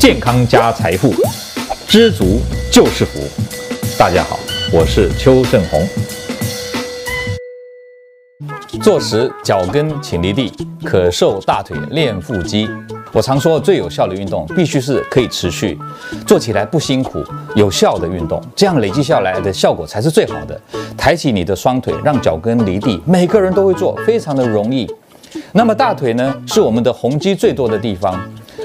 健康加财富，知足就是福。大家好，我是邱正红。坐时脚跟请离地，可瘦大腿练腹肌。我常说，最有效的运动必须是可以持续做起来不辛苦、有效的运动，这样累积下来的效果才是最好的。抬起你的双腿，让脚跟离地，每个人都会做，非常的容易。那么大腿呢，是我们的红肌最多的地方。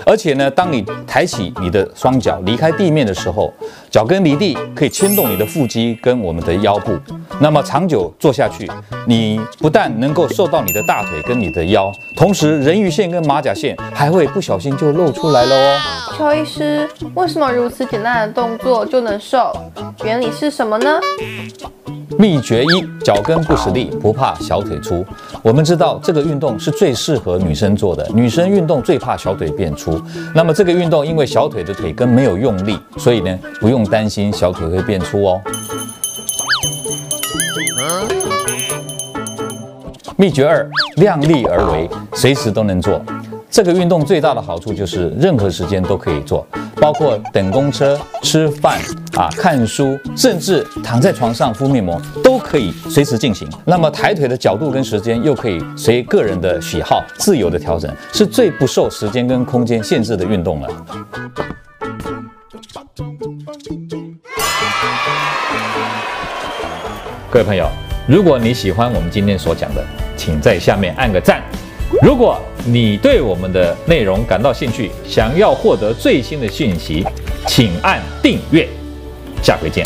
而且呢，当你抬起你的双脚离开地面的时候，脚跟离地可以牵动你的腹肌跟我们的腰部。那么长久做下去，你不但能够瘦到你的大腿跟你的腰，同时人鱼线跟马甲线还会不小心就露出来了哦。邱医师，为什么如此简单的动作就能瘦？原理是什么呢？秘诀一：脚跟不使力，不怕小腿粗。我们知道这个运动是最适合女生做的，女生运动最怕小腿变粗。那么这个运动因为小腿的腿根没有用力，所以呢，不用担心小腿会变粗哦。秘诀二：量力而为，随时都能做。这个运动最大的好处就是任何时间都可以做，包括等公车、吃饭啊、看书，甚至躺在床上敷面膜，都可以随时进行。那么抬腿的角度跟时间又可以随个人的喜好自由的调整，是最不受时间跟空间限制的运动了。各位朋友，如果你喜欢我们今天所讲的，请在下面按个赞。如果你对我们的内容感到兴趣，想要获得最新的讯息，请按订阅。下回见。